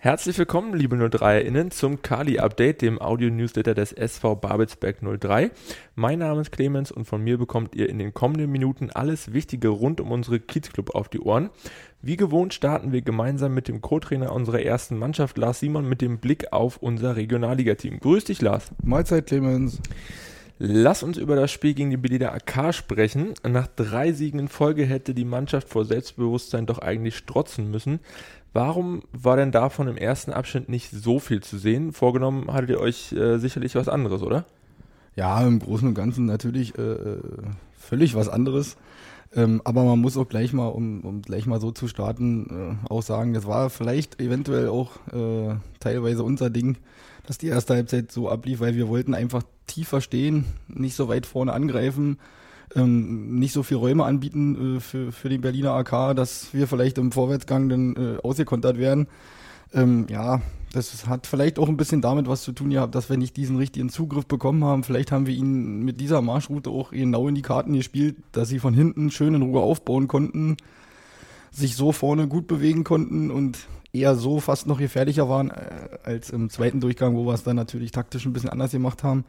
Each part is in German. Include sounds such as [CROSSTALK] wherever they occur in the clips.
Herzlich willkommen, liebe 03erInnen, zum Kali-Update, dem Audio-Newsletter des SV Babelsberg 03. Mein Name ist Clemens und von mir bekommt ihr in den kommenden Minuten alles Wichtige rund um unsere Kiezclub auf die Ohren. Wie gewohnt starten wir gemeinsam mit dem Co-Trainer unserer ersten Mannschaft, Lars Simon, mit dem Blick auf unser Regionalliga-Team. Grüß dich, Lars. Mahlzeit, Clemens. Lass uns über das Spiel gegen die Berliner AK sprechen. Nach drei Siegen in Folge hätte die Mannschaft vor Selbstbewusstsein doch eigentlich strotzen müssen. Warum war denn davon im ersten Abschnitt nicht so viel zu sehen? Vorgenommen hattet ihr euch äh, sicherlich was anderes, oder? Ja, im Großen und Ganzen natürlich äh, völlig was anderes. Ähm, aber man muss auch gleich mal, um, um gleich mal so zu starten, äh, auch sagen, das war vielleicht eventuell auch äh, teilweise unser Ding, dass die erste Halbzeit so ablief, weil wir wollten einfach tiefer stehen, nicht so weit vorne angreifen ähm, nicht so viel Räume anbieten äh, für, für den Berliner AK, dass wir vielleicht im Vorwärtsgang dann äh, ausgekontert werden. Ähm, ja, das hat vielleicht auch ein bisschen damit was zu tun gehabt, dass wir nicht diesen richtigen Zugriff bekommen haben. Vielleicht haben wir ihnen mit dieser Marschroute auch genau in die Karten gespielt, dass sie von hinten schön in Ruhe aufbauen konnten, sich so vorne gut bewegen konnten und eher so fast noch gefährlicher waren äh, als im zweiten Durchgang, wo wir es dann natürlich taktisch ein bisschen anders gemacht haben.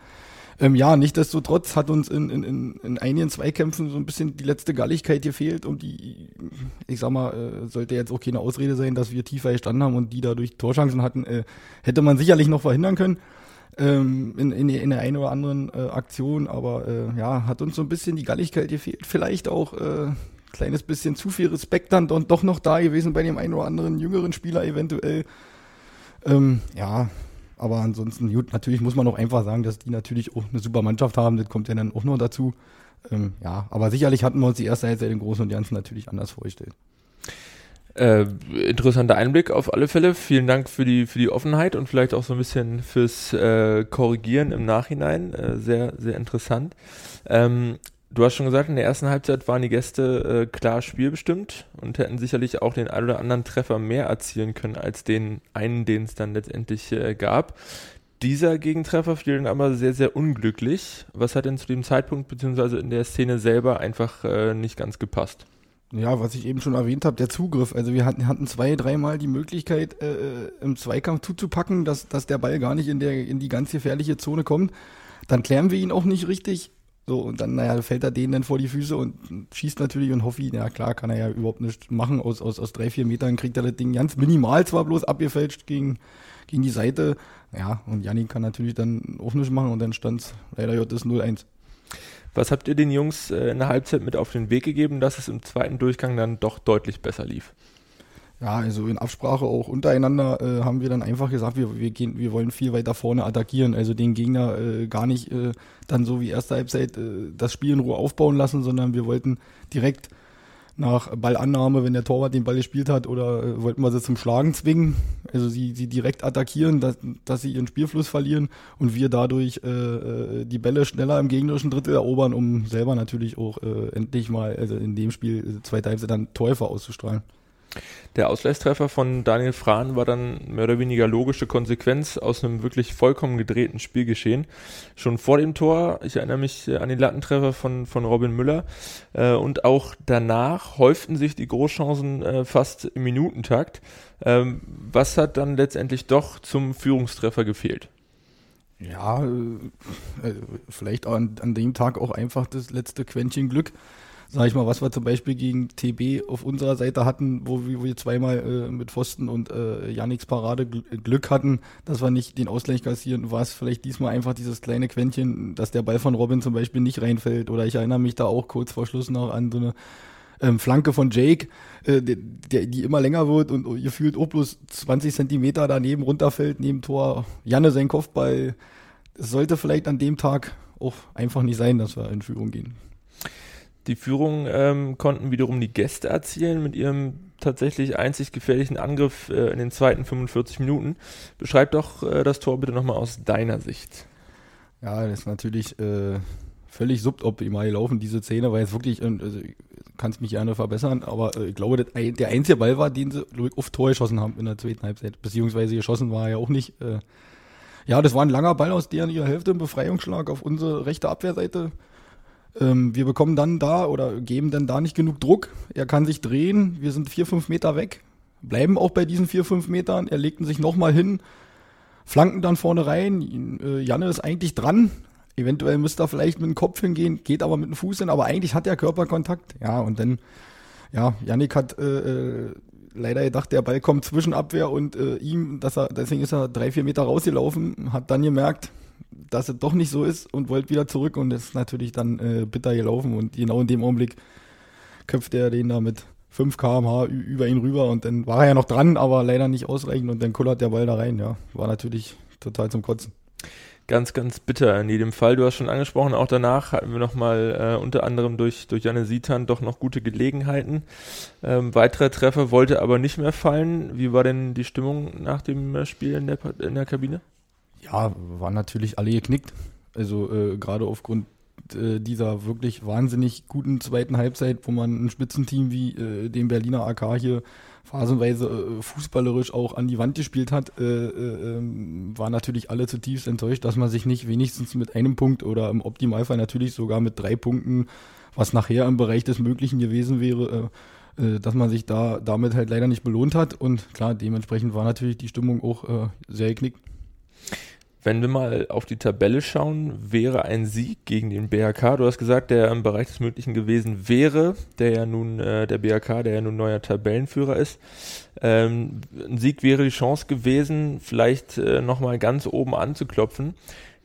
Ähm, ja, nichtsdestotrotz hat uns in, in, in, in einigen Zweikämpfen so ein bisschen die letzte Galligkeit gefehlt und die, ich sag mal, äh, sollte jetzt auch keine Ausrede sein, dass wir tiefer gestanden haben und die dadurch Torchancen hatten, äh, hätte man sicherlich noch verhindern können ähm, in, in, in der einen oder anderen äh, Aktion, aber äh, ja, hat uns so ein bisschen die Galligkeit gefehlt. Vielleicht auch äh, kleines bisschen zu viel Respekt dann doch noch da gewesen bei dem einen oder anderen jüngeren Spieler eventuell. Ähm, ja, aber ansonsten, gut, natürlich muss man auch einfach sagen, dass die natürlich auch eine super Mannschaft haben. Das kommt ja dann auch noch dazu. Ähm, ja, aber sicherlich hatten wir uns die erste Halbzeit im Großen und Ganzen natürlich anders vorgestellt. Äh, interessanter Einblick auf alle Fälle. Vielen Dank für die, für die Offenheit und vielleicht auch so ein bisschen fürs äh, Korrigieren im Nachhinein. Äh, sehr, sehr interessant. Ähm, Du hast schon gesagt, in der ersten Halbzeit waren die Gäste äh, klar spielbestimmt und hätten sicherlich auch den ein oder anderen Treffer mehr erzielen können als den einen, den es dann letztendlich äh, gab. Dieser Gegentreffer fiel dann aber sehr, sehr unglücklich. Was hat denn zu dem Zeitpunkt beziehungsweise in der Szene selber einfach äh, nicht ganz gepasst? Ja, was ich eben schon erwähnt habe, der Zugriff. Also wir hatten, hatten zwei, dreimal die Möglichkeit, äh, im Zweikampf zuzupacken, dass, dass der Ball gar nicht in, der, in die ganz gefährliche Zone kommt. Dann klären wir ihn auch nicht richtig so, und dann, naja, fällt er denen dann vor die Füße und schießt natürlich und Hoffi, ja klar, kann er ja überhaupt nicht machen. Aus, aus, aus drei, vier Metern kriegt er das Ding ganz minimal zwar bloß abgefälscht gegen, gegen die Seite. Ja, und Janni kann natürlich dann auch nicht machen und dann stand es leider J 0-1. Was habt ihr den Jungs äh, in der Halbzeit mit auf den Weg gegeben, dass es im zweiten Durchgang dann doch deutlich besser lief? Ja, also in Absprache auch untereinander äh, haben wir dann einfach gesagt, wir, wir, gehen, wir wollen viel weiter vorne attackieren, also den Gegner äh, gar nicht äh, dann so wie erste Halbzeit äh, das Spiel in Ruhe aufbauen lassen, sondern wir wollten direkt nach Ballannahme, wenn der Torwart den Ball gespielt hat, oder äh, wollten wir sie zum Schlagen zwingen, also sie, sie direkt attackieren, dass, dass sie ihren Spielfluss verlieren und wir dadurch äh, äh, die Bälle schneller im gegnerischen Drittel erobern, um selber natürlich auch äh, endlich mal, also in dem Spiel, äh, zweite Halbzeit dann Täufer auszustrahlen. Der Ausgleichstreffer von Daniel Frahn war dann mehr oder weniger logische Konsequenz aus einem wirklich vollkommen gedrehten Spielgeschehen. Schon vor dem Tor, ich erinnere mich äh, an den Lattentreffer von, von Robin Müller, äh, und auch danach häuften sich die Großchancen äh, fast im Minutentakt. Ähm, was hat dann letztendlich doch zum Führungstreffer gefehlt? Ja, äh, vielleicht an, an dem Tag auch einfach das letzte Quäntchen Glück sag ich mal, was wir zum Beispiel gegen TB auf unserer Seite hatten, wo wir, wo wir zweimal äh, mit Pfosten und äh, Janiks Parade Glück hatten, dass wir nicht den Ausgleich kassieren, war es vielleicht diesmal einfach dieses kleine Quäntchen, dass der Ball von Robin zum Beispiel nicht reinfällt. Oder ich erinnere mich da auch kurz vor Schluss noch an so eine ähm, Flanke von Jake, äh, der, die immer länger wird und ihr fühlt auch bloß 20 Zentimeter daneben runterfällt, neben Tor. Janne sein Kopfball. Es sollte vielleicht an dem Tag auch einfach nicht sein, dass wir in Führung gehen. Die Führung ähm, konnten wiederum die Gäste erzielen mit ihrem tatsächlich einzig gefährlichen Angriff äh, in den zweiten 45 Minuten. Beschreib doch äh, das Tor bitte nochmal aus deiner Sicht. Ja, das ist natürlich äh, völlig suboptimal gelaufen, diese Szene, weil es wirklich, äh, also, kannst mich gerne verbessern, aber äh, ich glaube, das, der einzige Ball war, den sie auf Tor geschossen haben in der zweiten Halbzeit, beziehungsweise geschossen war ja auch nicht. Äh, ja, das war ein langer Ball aus deren ihrer Hälfte, ein Befreiungsschlag auf unsere rechte Abwehrseite. Ähm, wir bekommen dann da oder geben dann da nicht genug Druck. Er kann sich drehen. Wir sind vier, fünf Meter weg. bleiben auch bei diesen vier, fünf Metern. Er legten sich nochmal hin, flanken dann vorne rein. Äh, Janne ist eigentlich dran. Eventuell müsste er vielleicht mit dem Kopf hingehen, geht aber mit dem Fuß hin, aber eigentlich hat er Körperkontakt. Ja, und dann, ja, Yannick hat äh, äh leider gedacht, der Ball kommt zwischen Abwehr und äh, ihm, dass er, deswegen ist er drei, vier Meter rausgelaufen, hat dann gemerkt, dass es doch nicht so ist und wollte wieder zurück und ist natürlich dann äh, bitter gelaufen und genau in dem Augenblick köpft er den da mit 5 km/h über ihn rüber und dann war er ja noch dran, aber leider nicht ausreichend und dann kullert der Ball da rein. Ja, war natürlich total zum Kotzen. Ganz, ganz bitter in jedem Fall. Du hast schon angesprochen, auch danach hatten wir nochmal äh, unter anderem durch, durch Janne Sitan doch noch gute Gelegenheiten. Ähm, weitere Treffer wollte aber nicht mehr fallen. Wie war denn die Stimmung nach dem äh, Spiel in der, in der Kabine? Ja, waren natürlich alle geknickt. Also äh, gerade aufgrund äh, dieser wirklich wahnsinnig guten zweiten Halbzeit, wo man ein Spitzenteam wie äh, den Berliner AK hier phasenweise äh, fußballerisch auch an die Wand gespielt hat, äh, äh, ähm, war natürlich alle zutiefst enttäuscht, dass man sich nicht wenigstens mit einem Punkt oder im Optimalfall natürlich sogar mit drei Punkten, was nachher im Bereich des Möglichen gewesen wäre, äh, äh, dass man sich da damit halt leider nicht belohnt hat. Und klar, dementsprechend war natürlich die Stimmung auch äh, sehr geknickt. Wenn wir mal auf die Tabelle schauen, wäre ein Sieg gegen den BHK, du hast gesagt, der im Bereich des Möglichen gewesen wäre, der ja nun, äh, der BHK, der ja nun neuer Tabellenführer ist. Ähm, ein Sieg wäre die Chance gewesen, vielleicht äh, nochmal ganz oben anzuklopfen.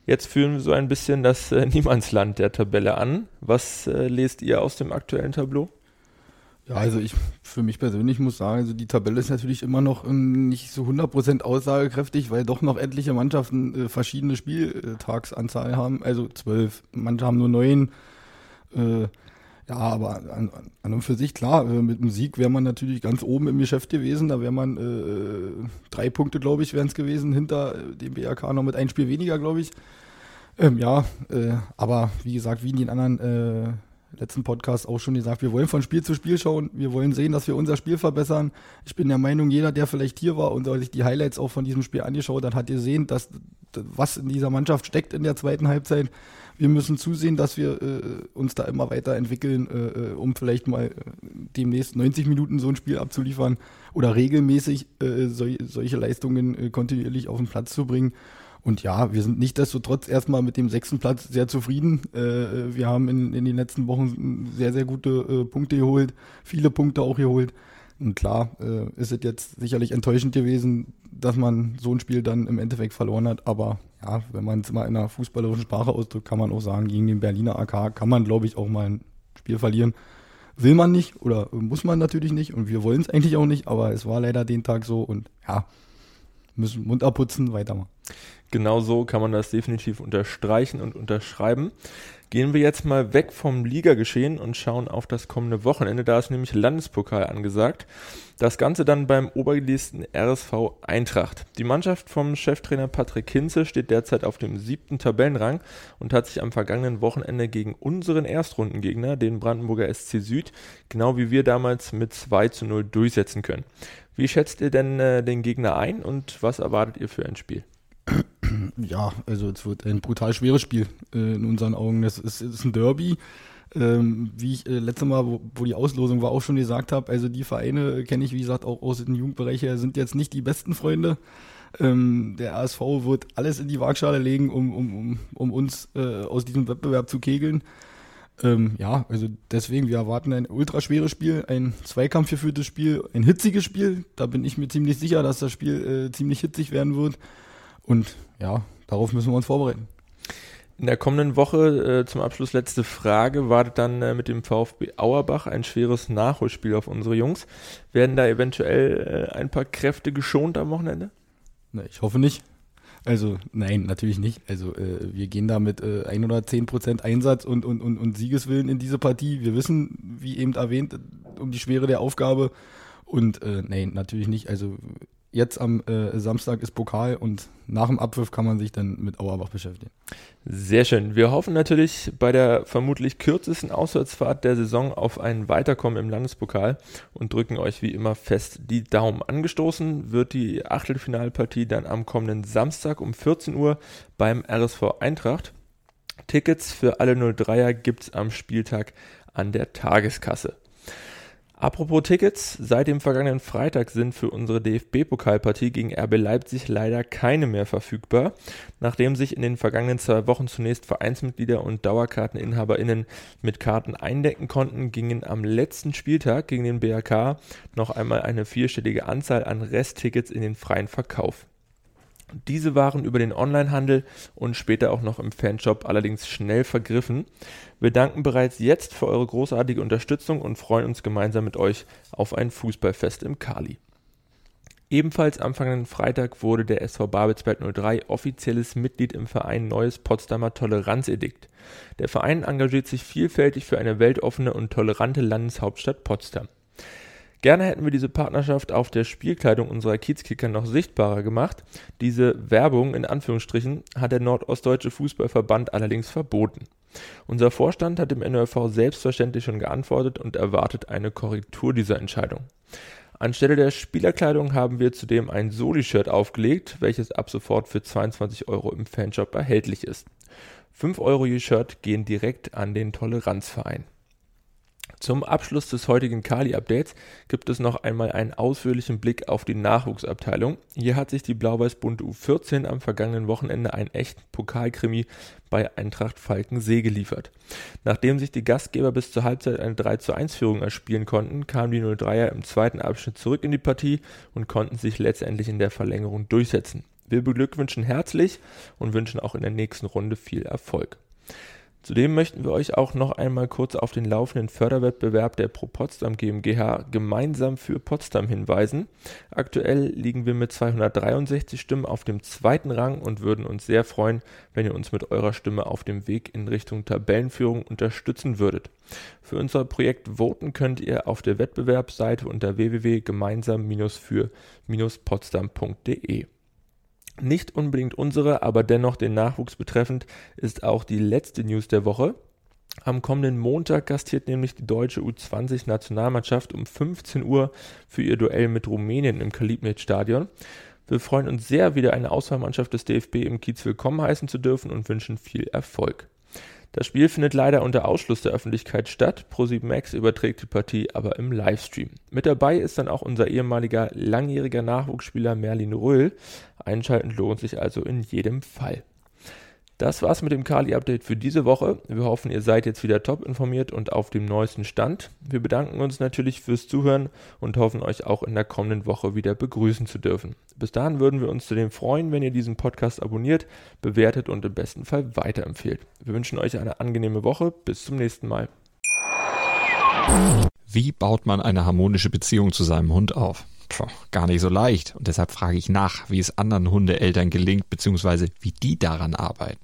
Jetzt führen wir so ein bisschen das äh, [LAUGHS] Niemandsland der Tabelle an. Was äh, lest ihr aus dem aktuellen Tableau? Ja, also ich für mich persönlich muss sagen, also die Tabelle ist natürlich immer noch ähm, nicht so 100% aussagekräftig, weil doch noch etliche Mannschaften äh, verschiedene Spieltagsanzahl haben. Also zwölf, manche haben nur neun. Äh, ja, aber an, an, und für sich klar, äh, mit dem Sieg wäre man natürlich ganz oben im Geschäft gewesen. Da wäre man äh, drei Punkte, glaube ich, wären es gewesen, hinter äh, dem BRK noch mit ein Spiel weniger, glaube ich. Ähm, ja, äh, aber wie gesagt, wie in den anderen äh, letzten Podcast auch schon gesagt, wir wollen von Spiel zu Spiel schauen, wir wollen sehen, dass wir unser Spiel verbessern. Ich bin der Meinung, jeder, der vielleicht hier war und sich die Highlights auch von diesem Spiel angeschaut hat, hat gesehen, dass was in dieser Mannschaft steckt in der zweiten Halbzeit. Wir müssen zusehen, dass wir äh, uns da immer weiterentwickeln, äh, äh um vielleicht mal äh, demnächst 90 Minuten so ein Spiel abzuliefern oder regelmäßig äh, sol solche Leistungen äh, kontinuierlich auf den Platz zu bringen. Und ja, wir sind nicht desto trotz erstmal mit dem sechsten Platz sehr zufrieden. Äh, wir haben in, in den letzten Wochen sehr, sehr gute äh, Punkte geholt, viele Punkte auch geholt. Und klar, äh, ist es jetzt sicherlich enttäuschend gewesen, dass man so ein Spiel dann im Endeffekt verloren hat. Aber ja, wenn man es mal in einer fußballerischen Sprache ausdrückt, kann man auch sagen, gegen den Berliner AK kann man, glaube ich, auch mal ein Spiel verlieren. Will man nicht oder muss man natürlich nicht und wir wollen es eigentlich auch nicht, aber es war leider den Tag so und ja, müssen Mund abputzen, weitermachen. Genau so kann man das definitiv unterstreichen und unterschreiben. Gehen wir jetzt mal weg vom Ligageschehen und schauen auf das kommende Wochenende. Da ist nämlich Landespokal angesagt. Das Ganze dann beim obergelisten RSV Eintracht. Die Mannschaft vom Cheftrainer Patrick Hinze steht derzeit auf dem siebten Tabellenrang und hat sich am vergangenen Wochenende gegen unseren Erstrundengegner, den Brandenburger SC Süd, genau wie wir damals mit 2 zu 0 durchsetzen können. Wie schätzt ihr denn äh, den Gegner ein und was erwartet ihr für ein Spiel? Ja, also es wird ein brutal schweres Spiel äh, in unseren Augen. Das ist, ist ein Derby. Ähm, wie ich äh, letztes Mal, wo, wo, die Auslosung war, auch schon gesagt habe, also die Vereine kenne ich, wie gesagt, auch aus dem Jugendbereich her, sind jetzt nicht die besten Freunde. Ähm, der ASV wird alles in die Waagschale legen, um, um, um, um uns äh, aus diesem Wettbewerb zu kegeln. Ähm, ja, also deswegen, wir erwarten ein ultra schweres Spiel, ein zweikampfgeführtes Spiel, ein hitziges Spiel. Da bin ich mir ziemlich sicher, dass das Spiel äh, ziemlich hitzig werden wird. Und ja, darauf müssen wir uns vorbereiten. In der kommenden Woche äh, zum Abschluss letzte Frage wartet dann äh, mit dem VfB Auerbach ein schweres Nachholspiel auf unsere Jungs. Werden da eventuell äh, ein paar Kräfte geschont am Wochenende? Na, ich hoffe nicht. Also nein, natürlich nicht. Also äh, wir gehen da mit äh, 1 oder 10 Prozent Einsatz und, und, und, und Siegeswillen in diese Partie. Wir wissen, wie eben erwähnt, um die Schwere der Aufgabe. Und äh, nein, natürlich nicht. Also jetzt am äh, Samstag ist Pokal und nach dem Abwurf kann man sich dann mit Auerbach beschäftigen. Sehr schön. Wir hoffen natürlich bei der vermutlich kürzesten Auswärtsfahrt der Saison auf ein Weiterkommen im Landespokal und drücken euch wie immer fest die Daumen. Angestoßen wird die Achtelfinalpartie dann am kommenden Samstag um 14 Uhr beim RSV Eintracht. Tickets für alle 03er gibt es am Spieltag an der Tageskasse. Apropos Tickets, seit dem vergangenen Freitag sind für unsere DFB-Pokalpartie gegen RB Leipzig leider keine mehr verfügbar. Nachdem sich in den vergangenen zwei Wochen zunächst Vereinsmitglieder und DauerkarteninhaberInnen mit Karten eindecken konnten, gingen am letzten Spieltag gegen den BRK noch einmal eine vierstellige Anzahl an Resttickets in den freien Verkauf. Diese waren über den Onlinehandel und später auch noch im Fanshop allerdings schnell vergriffen. Wir danken bereits jetzt für eure großartige Unterstützung und freuen uns gemeinsam mit euch auf ein Fußballfest im Kali. Ebenfalls am vergangenen Freitag wurde der SV Babelsberg 03 offizielles Mitglied im Verein Neues Potsdamer Toleranzedikt. Der Verein engagiert sich vielfältig für eine weltoffene und tolerante Landeshauptstadt Potsdam. Gerne hätten wir diese Partnerschaft auf der Spielkleidung unserer Kiezkicker noch sichtbarer gemacht. Diese Werbung in Anführungsstrichen hat der Nordostdeutsche Fußballverband allerdings verboten. Unser Vorstand hat dem NOFV selbstverständlich schon geantwortet und erwartet eine Korrektur dieser Entscheidung. Anstelle der Spielerkleidung haben wir zudem ein Soli-Shirt aufgelegt, welches ab sofort für 22 Euro im Fanshop erhältlich ist. 5 Euro je Shirt gehen direkt an den Toleranzverein. Zum Abschluss des heutigen Kali-Updates gibt es noch einmal einen ausführlichen Blick auf die Nachwuchsabteilung. Hier hat sich die Blau-Weiß-Bunte U14 am vergangenen Wochenende einen echten Pokalkrimi bei Eintracht Falkensee geliefert. Nachdem sich die Gastgeber bis zur Halbzeit eine 3 zu 1 Führung erspielen konnten, kamen die 03er im zweiten Abschnitt zurück in die Partie und konnten sich letztendlich in der Verlängerung durchsetzen. Wir beglückwünschen herzlich und wünschen auch in der nächsten Runde viel Erfolg. Zudem möchten wir euch auch noch einmal kurz auf den laufenden Förderwettbewerb der Pro Potsdam GmbH gemeinsam für Potsdam hinweisen. Aktuell liegen wir mit 263 Stimmen auf dem zweiten Rang und würden uns sehr freuen, wenn ihr uns mit eurer Stimme auf dem Weg in Richtung Tabellenführung unterstützen würdet. Für unser Projekt voten könnt ihr auf der Wettbewerbsseite unter www.gemeinsam-für-potsdam.de. Nicht unbedingt unsere, aber dennoch den Nachwuchs betreffend, ist auch die letzte News der Woche. Am kommenden Montag gastiert nämlich die deutsche U20-Nationalmannschaft um 15 Uhr für ihr Duell mit Rumänien im Kalibnet-Stadion. Wir freuen uns sehr, wieder eine Auswahlmannschaft des DFB im Kiez willkommen heißen zu dürfen und wünschen viel Erfolg. Das Spiel findet leider unter Ausschluss der Öffentlichkeit statt. Pro7 Max überträgt die Partie aber im Livestream. Mit dabei ist dann auch unser ehemaliger langjähriger Nachwuchsspieler Merlin Röhl. Einschalten lohnt sich also in jedem Fall. Das war's mit dem Kali-Update für diese Woche. Wir hoffen, ihr seid jetzt wieder top informiert und auf dem neuesten Stand. Wir bedanken uns natürlich fürs Zuhören und hoffen, euch auch in der kommenden Woche wieder begrüßen zu dürfen. Bis dahin würden wir uns zudem freuen, wenn ihr diesen Podcast abonniert, bewertet und im besten Fall weiterempfehlt. Wir wünschen euch eine angenehme Woche. Bis zum nächsten Mal. Wie baut man eine harmonische Beziehung zu seinem Hund auf? Puh, gar nicht so leicht. Und deshalb frage ich nach, wie es anderen Hundeeltern gelingt, beziehungsweise wie die daran arbeiten.